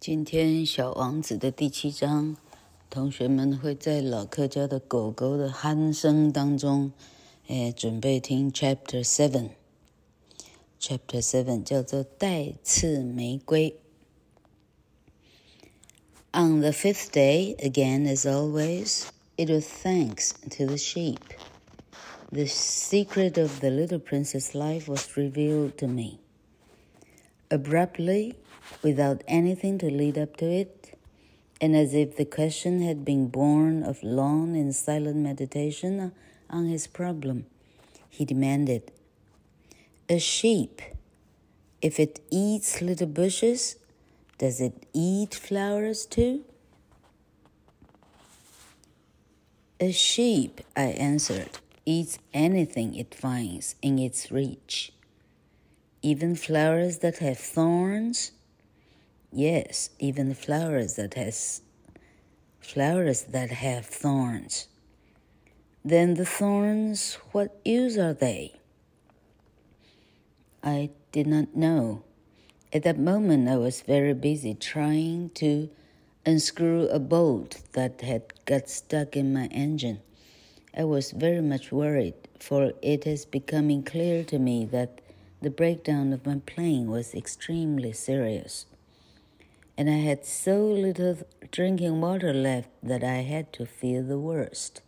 今天小王子的第七章，同学们会在老客家的狗狗的鼾声当中，诶，准备听 Chapter Seven。Chapter Seven 叫做带刺玫瑰。On the fifth day, again as always, it was thanks to the sheep. The secret of the little princess' life was revealed to me. Abruptly, without anything to lead up to it, and as if the question had been born of long and silent meditation on his problem, he demanded, A sheep, if it eats little bushes, does it eat flowers too? A sheep, I answered, eats anything it finds in its reach. Even flowers that have thorns? Yes, even flowers that has flowers that have thorns. Then the thorns, what use are they? I did not know. At that moment, I was very busy trying to unscrew a bolt that had got stuck in my engine. I was very much worried, for it is becoming clear to me that the breakdown of my plane was extremely serious and I had so little drinking water left that I had to fear the worst.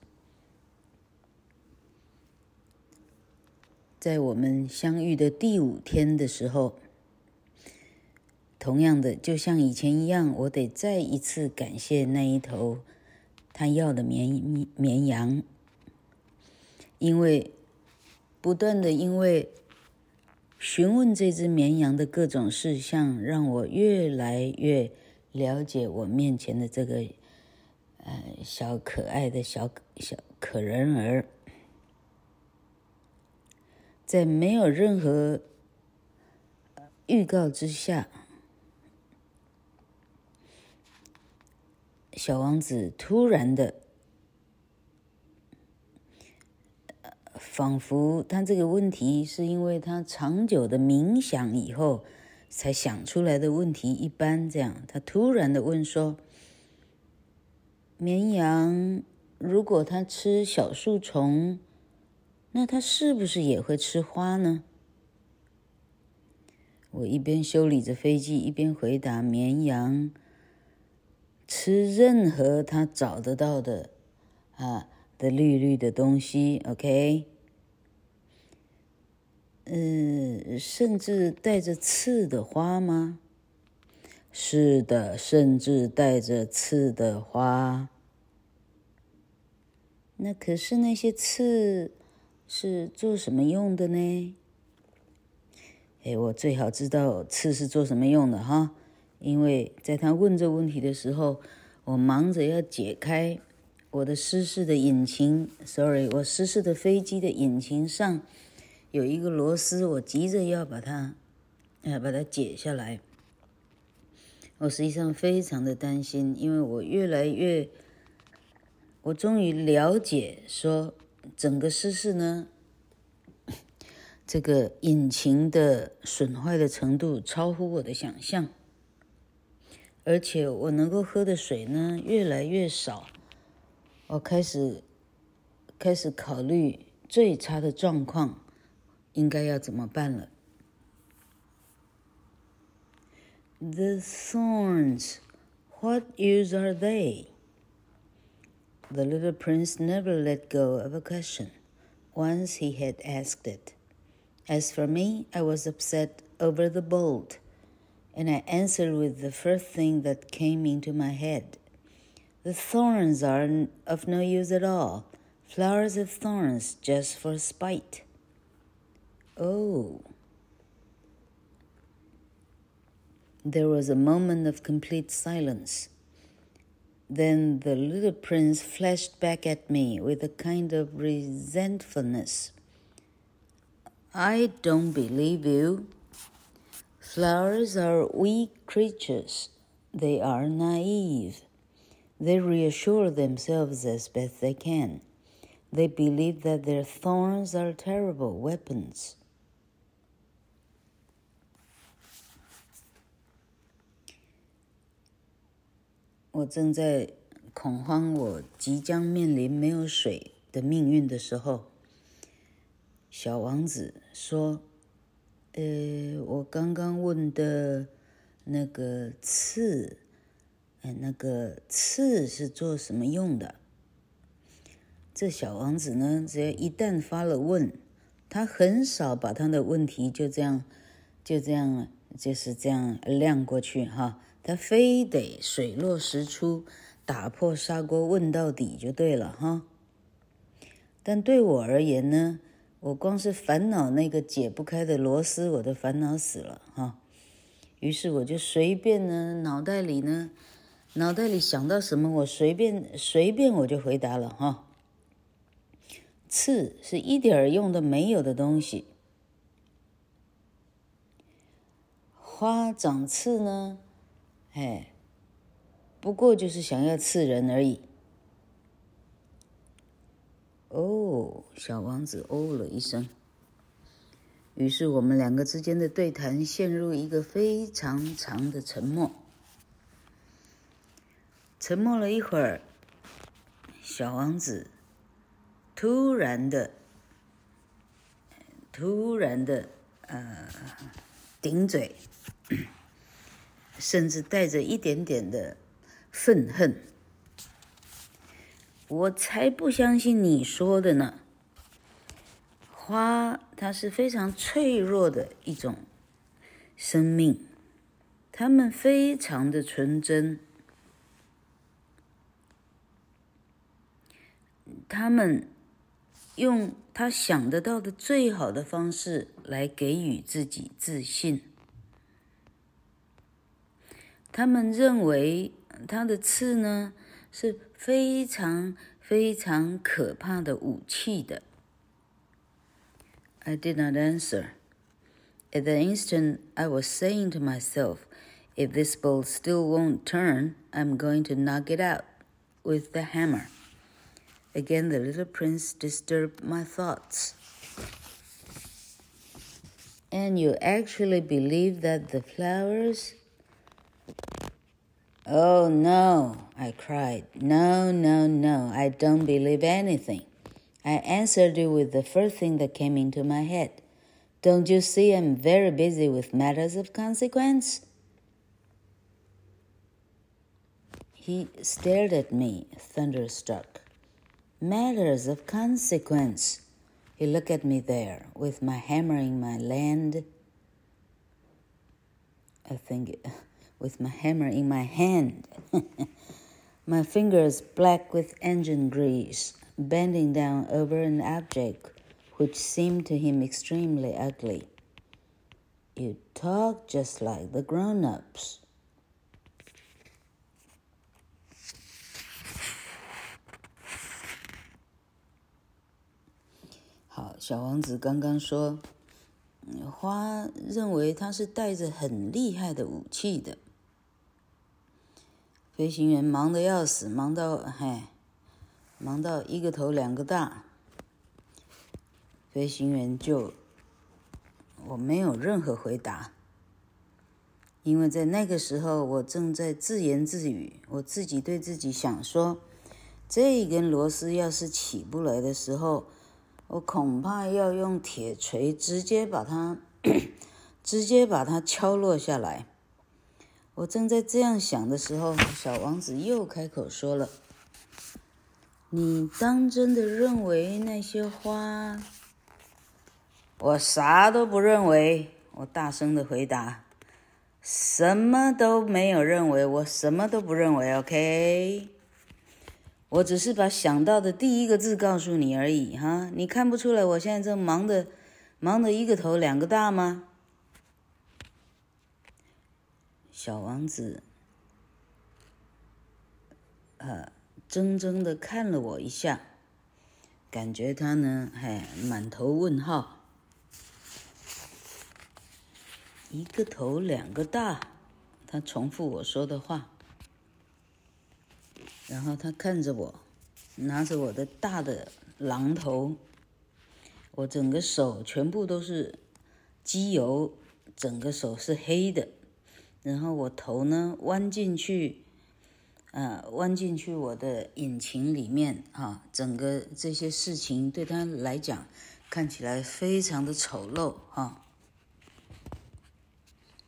在我们相遇的第五天的时候，同样的，就像以前一样，我得再一次感谢那一头他要的绵绵羊，因为不断的因为。询问这只绵羊的各种事项，让我越来越了解我面前的这个呃小可爱的小小可人儿。在没有任何预告之下，小王子突然的。仿佛他这个问题是因为他长久的冥想以后才想出来的问题一般，这样他突然的问说：“绵羊如果它吃小树丛，那它是不是也会吃花呢？”我一边修理着飞机，一边回答：“绵羊吃任何它找得到的啊的绿绿的东西，OK。”嗯，甚至带着刺的花吗？是的，甚至带着刺的花。那可是那些刺是做什么用的呢？哎，我最好知道刺是做什么用的哈，因为在他问这问题的时候，我忙着要解开我的失事的引擎，sorry，我失事的飞机的引擎上。有一个螺丝，我急着要把它，呃，把它解下来。我实际上非常的担心，因为我越来越，我终于了解说，整个失事呢，这个引擎的损坏的程度超乎我的想象，而且我能够喝的水呢越来越少。我开始开始考虑最差的状况。应该要怎么办了？The thorns, what use are they? The little prince never let go of a question once he had asked it. As for me, I was upset over the bolt, and I answered with the first thing that came into my head. The thorns are of no use at all. Flowers have thorns just for spite. Oh. There was a moment of complete silence. Then the little prince flashed back at me with a kind of resentfulness. I don't believe you. Flowers are weak creatures. They are naive. They reassure themselves as best they can. They believe that their thorns are terrible weapons. 我正在恐慌，我即将面临没有水的命运的时候，小王子说：“呃，我刚刚问的那个刺，哎，那个刺是做什么用的？”这小王子呢，只要一旦发了问，他很少把他的问题就这样，就这样，就是这样晾过去哈。他非得水落石出，打破砂锅问到底就对了哈。但对我而言呢，我光是烦恼那个解不开的螺丝，我都烦恼死了哈。于是我就随便呢，脑袋里呢，脑袋里想到什么，我随便随便我就回答了哈。刺是一点儿用都没有的东西。花长刺呢，哎，不过就是想要刺人而已。哦，小王子哦了一声。于是我们两个之间的对谈陷入一个非常长的沉默。沉默了一会儿，小王子。突然的，突然的，呃，顶嘴，甚至带着一点点的愤恨。我才不相信你说的呢。花，它是非常脆弱的一种生命，它们非常的纯真，他们。用他想得到的最好的方式来给予自己自信。他们认为他的刺呢是非常非常可怕的武器的。I did not answer. At the instant, I was saying to myself, "If this bowl still won't turn, I'm going to knock it out with the hammer." Again, the little prince disturbed my thoughts. And you actually believe that the flowers? Oh, no, I cried. No, no, no, I don't believe anything. I answered you with the first thing that came into my head. Don't you see I'm very busy with matters of consequence? He stared at me, thunderstruck matters of consequence. He looked at me there with my hammer in my land. I think with my hammer in my hand. my fingers black with engine grease, bending down over an object which seemed to him extremely ugly. You talk just like the grown ups. 小王子刚刚说，花认为他是带着很厉害的武器的。飞行员忙得要死，忙到嗨，忙到一个头两个大。飞行员就，我没有任何回答，因为在那个时候我正在自言自语，我自己对自己想说，这一根螺丝要是起不来的时候。我恐怕要用铁锤直接把它，直接把它敲落下来。我正在这样想的时候，小王子又开口说了：“你当真的认为那些花？”我啥都不认为。我大声的回答：“什么都没有认为，我什么都不认为。”OK。我只是把想到的第一个字告诉你而已，哈！你看不出来我现在正忙的忙的一个头两个大吗？小王子，呃，怔怔的看了我一下，感觉他呢，还满头问号。一个头两个大，他重复我说的话。然后他看着我，拿着我的大的榔头，我整个手全部都是机油，整个手是黑的。然后我头呢弯进去，呃，弯进去我的引擎里面啊，整个这些事情对他来讲看起来非常的丑陋啊。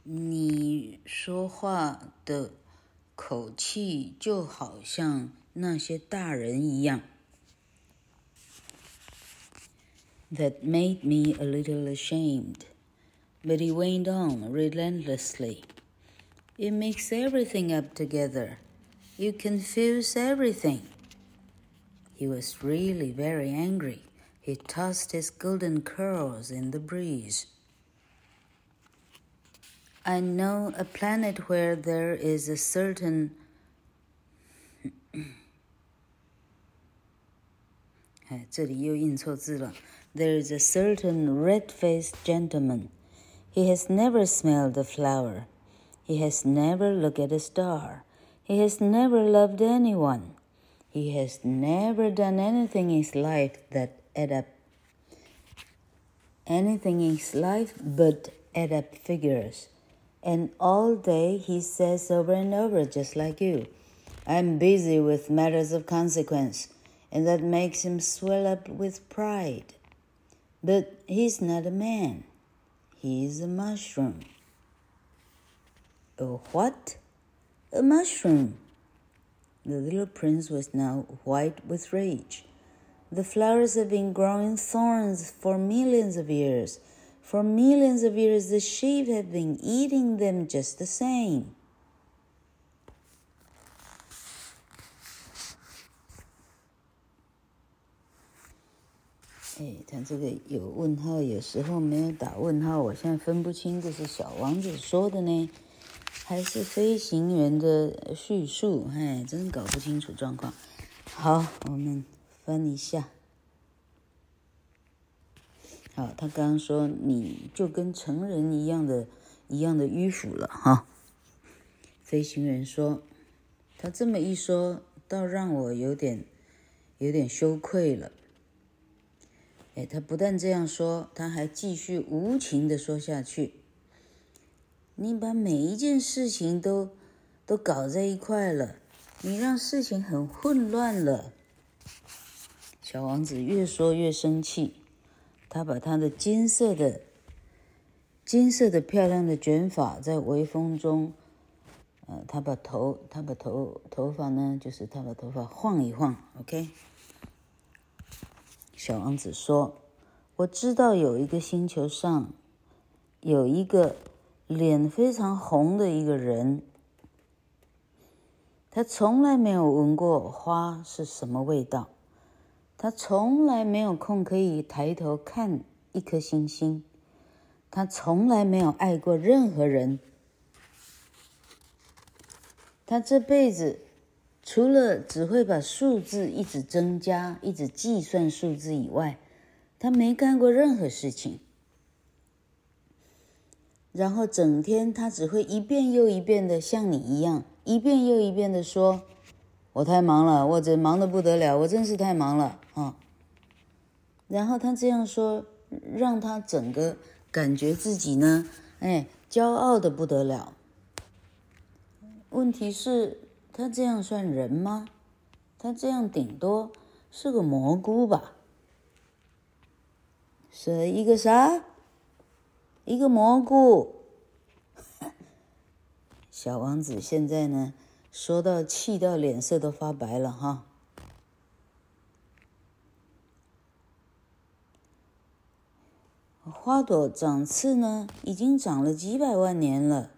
你说话的口气就好像那些大人一样。That made me a little ashamed, but he went on relentlessly. It makes everything up together. You confuse everything. He was really very angry. He tossed his golden curls in the breeze. I know a planet where there is a certain. Eh, there is a certain red faced gentleman. He has never smelled a flower. He has never looked at a star. He has never loved anyone. He has never done anything in his life that add up. Anything in his life but add up figures. And all day he says over and over, just like you, I'm busy with matters of consequence, and that makes him swell up with pride. But he's not a man. He's a mushroom. A what? A mushroom. The little prince was now white with rage. The flowers have been growing thorns for millions of years. For millions of years, the sheep have been eating them just the same. 哎，他这个有问号，有时候没有打问号，我现在分不清这是小王子说的呢。还是飞行员的叙述，哎，真搞不清楚状况。好，我们翻一下。好，他刚刚说你就跟成人一样的，一样的迂腐了哈。飞行员说，他这么一说，倒让我有点，有点羞愧了。哎，他不但这样说，他还继续无情的说下去。你把每一件事情都都搞在一块了，你让事情很混乱了。小王子越说越生气，他把他的金色的、金色的漂亮的卷发在微风中，呃，他把头，他把头头发呢，就是他把头发晃一晃，OK。小王子说：“我知道有一个星球上有一个。”脸非常红的一个人，他从来没有闻过花是什么味道，他从来没有空可以抬头看一颗星星，他从来没有爱过任何人，他这辈子除了只会把数字一直增加、一直计算数字以外，他没干过任何事情。然后整天他只会一遍又一遍的像你一样，一遍又一遍的说：“我太忙了，我这忙得不得了，我真是太忙了啊。”然后他这样说，让他整个感觉自己呢，哎，骄傲的不得了。问题是，他这样算人吗？他这样顶多是个蘑菇吧？是一个啥？一个蘑菇，小王子现在呢，说到气到脸色都发白了哈。花朵长刺呢，已经长了几百万年了。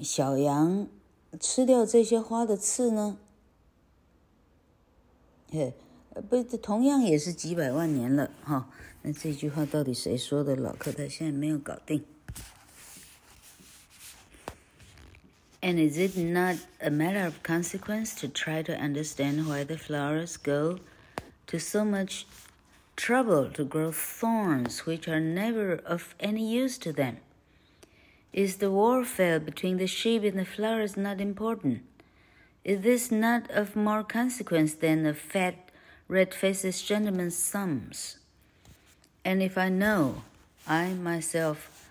小羊吃掉这些花的刺呢，嘿。不，同样也是几百万年了哈。那这句话到底谁说的？老柯他现在没有搞定。And is it not a matter of consequence to try to understand why the flowers go to so much trouble to grow thorns which are never of any use to them? Is the warfare between the sheep and the flowers not important? Is this not of more consequence than a fat red-faced gentleman's thumbs. And if I know, I myself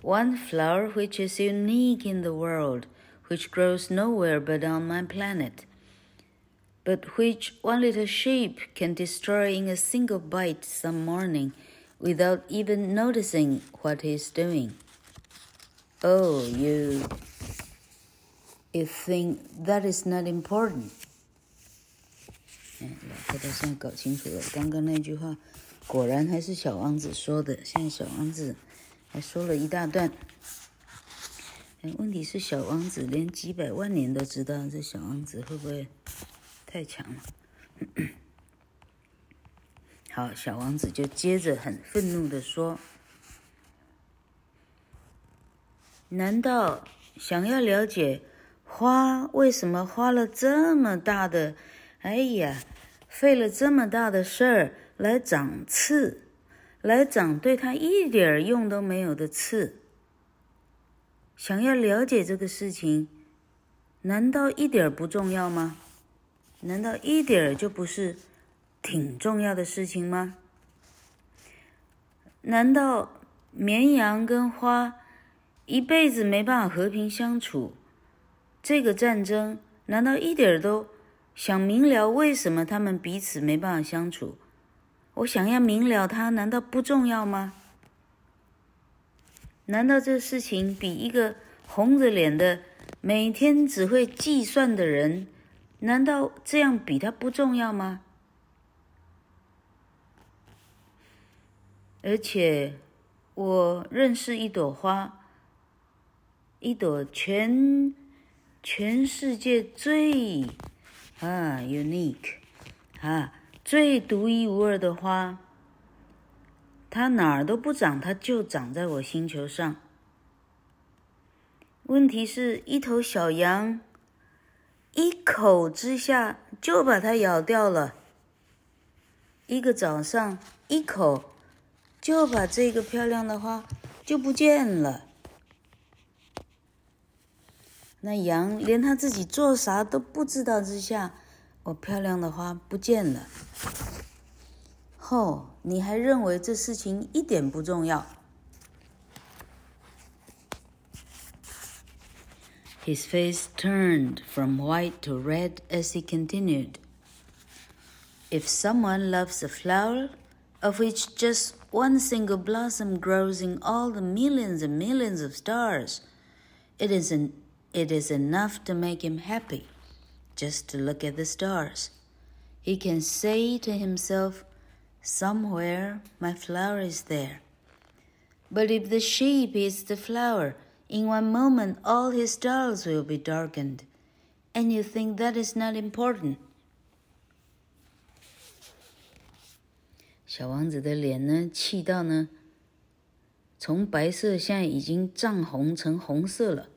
one flower which is unique in the world, which grows nowhere but on my planet, but which one little sheep can destroy in a single bite some morning without even noticing what he's doing. Oh, you, you think that is not important? 老太太现在搞清楚了，刚刚那句话果然还是小王子说的。现在小王子还说了一大段。哎，问题是小王子连几百万年都知道，这小王子会不会太强了？好，小王子就接着很愤怒的说：“难道想要了解花为什么花了这么大的？”哎呀，费了这么大的事儿来长刺，来长对他一点用都没有的刺。想要了解这个事情，难道一点不重要吗？难道一点就不是挺重要的事情吗？难道绵羊跟花一辈子没办法和平相处？这个战争难道一点都？想明了为什么他们彼此没办法相处，我想要明了它，难道不重要吗？难道这事情比一个红着脸的每天只会计算的人，难道这样比他不重要吗？而且，我认识一朵花，一朵全全世界最。啊，unique，啊，最独一无二的花，它哪儿都不长，它就长在我星球上。问题是一头小羊，一口之下就把它咬掉了。一个早上，一口就把这个漂亮的花就不见了。那羊连他自己做啥都不知道之下，我漂亮的花不见了。哦，你还认为这事情一点不重要？His face turned from white to red as he continued. If someone loves a flower, of which just one single blossom grows in all the millions and millions of stars, it isn't. It is enough to make him happy just to look at the stars. He can say to himself, Somewhere my flower is there. But if the sheep eats the flower, in one moment all his stars will be darkened. And you think that is not important? 小王子的脸呢，气到呢，从白色现在已经涨红成红色了。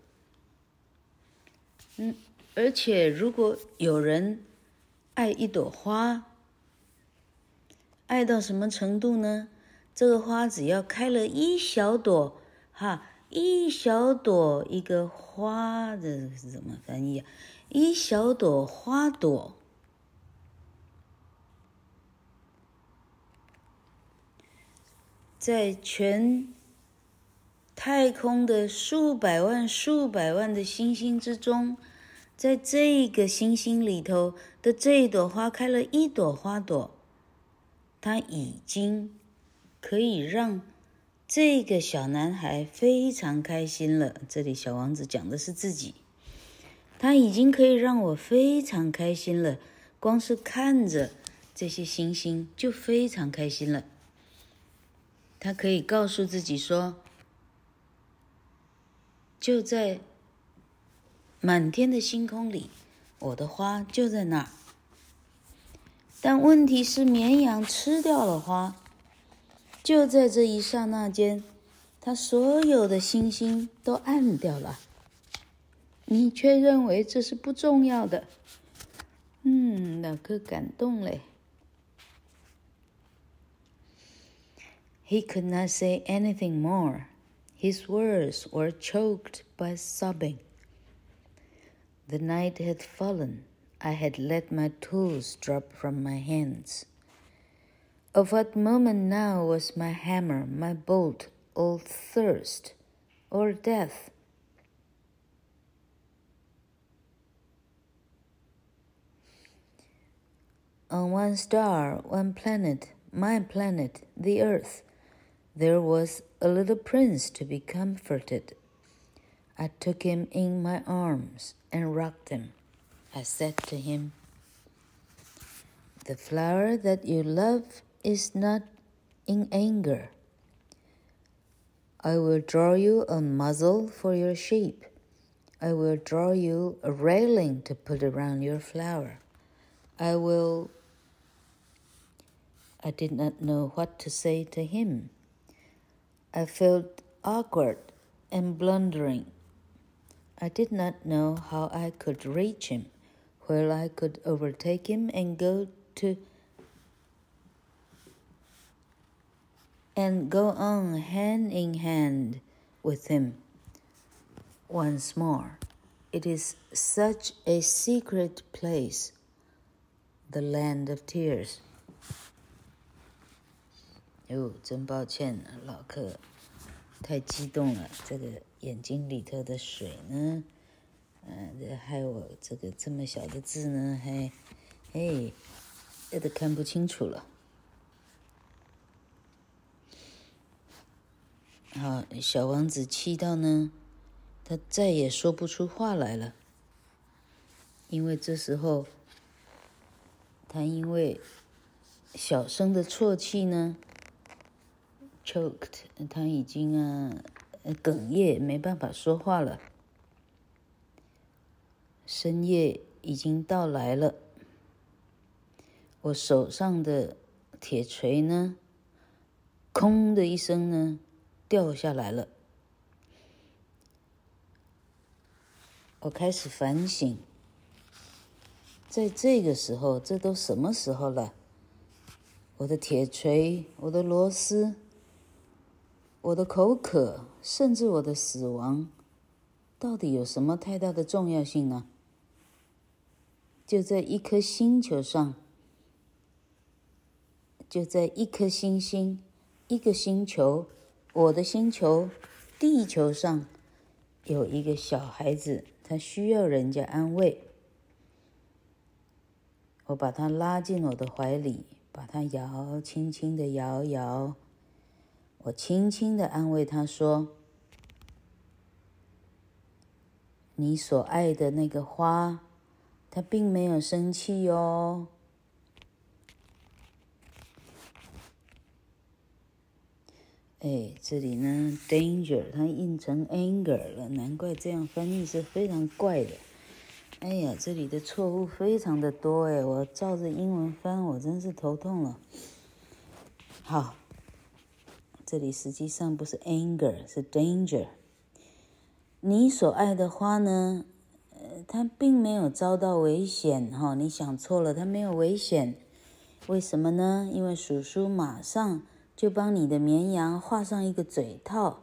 嗯，而且如果有人爱一朵花，爱到什么程度呢？这个花只要开了一小朵，哈，一小朵一个花的怎么翻译啊？一小朵花朵，在全太空的数百万、数百万的星星之中。在这个星星里头的这一朵花开了一朵花朵，它已经可以让这个小男孩非常开心了。这里小王子讲的是自己，他已经可以让我非常开心了。光是看着这些星星就非常开心了。他可以告诉自己说，就在。满天的星空里，我的花就在那儿。但问题是，绵羊吃掉了花，就在这一刹那间，它所有的星星都暗掉了。你却认为这是不重要的？嗯，老哥感动嘞。He could not say anything more. His words were choked by sobbing. The night had fallen. I had let my tools drop from my hands. Of what moment now was my hammer, my bolt, all thirst, or death. On one star, one planet, my planet, the Earth, there was a little prince to be comforted. I took him in my arms and rocked him. I said to him, The flower that you love is not in anger. I will draw you a muzzle for your sheep. I will draw you a railing to put around your flower. I will. I did not know what to say to him. I felt awkward and blundering. I did not know how I could reach him, where I could overtake him and go to and go on hand in hand with him once more. It is such a secret place, the land of tears. 哟，真抱歉，老客，太激动了。这个眼睛里头的水呢，嗯、呃，害我这个这么小的字呢，还，哎，这都看不清楚了。好，小王子气到呢，他再也说不出话来了。因为这时候，他因为小声的啜泣呢，choked，他已经啊哽咽，没办法说话了。深夜已经到来了，我手上的铁锤呢，空的一声呢。掉下来了，我开始反省，在这个时候，这都什么时候了？我的铁锤，我的螺丝，我的口渴，甚至我的死亡，到底有什么太大的重要性呢？就在一颗星球上，就在一颗星星，一个星球。我的星球，地球上有一个小孩子，他需要人家安慰。我把他拉进我的怀里，把他摇，轻轻的摇摇。我轻轻的安慰他说：“你所爱的那个花，它并没有生气哦。”哎，这里呢，danger 它印成 anger 了，难怪这样翻译是非常怪的。哎呀，这里的错误非常的多哎，我照着英文翻，我真是头痛了。好，这里实际上不是 anger，是 danger。你所爱的花呢，呃，它并没有遭到危险哈，你想错了，它没有危险。为什么呢？因为叔叔马上。就帮你的绵羊画上一个嘴套，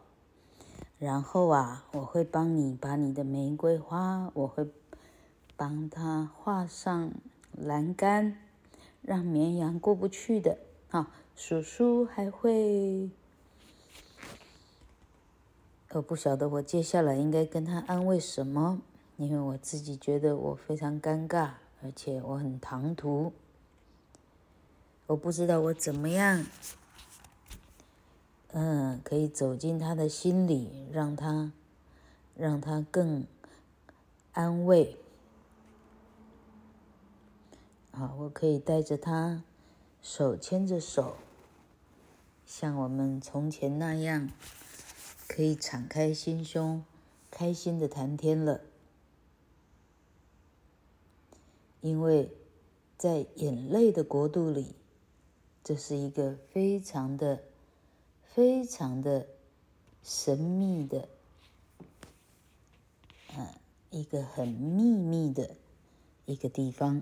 然后啊，我会帮你把你的玫瑰花，我会帮它画上栏杆，让绵羊过不去的。好，叔叔还会，我不晓得我接下来应该跟他安慰什么，因为我自己觉得我非常尴尬，而且我很唐突，我不知道我怎么样。嗯，可以走进他的心里，让他，让他更安慰。好，我可以带着他，手牵着手，像我们从前那样，可以敞开心胸，开心的谈天了。因为在眼泪的国度里，这是一个非常的。非常的神秘的，嗯，一个很秘密的一个地方。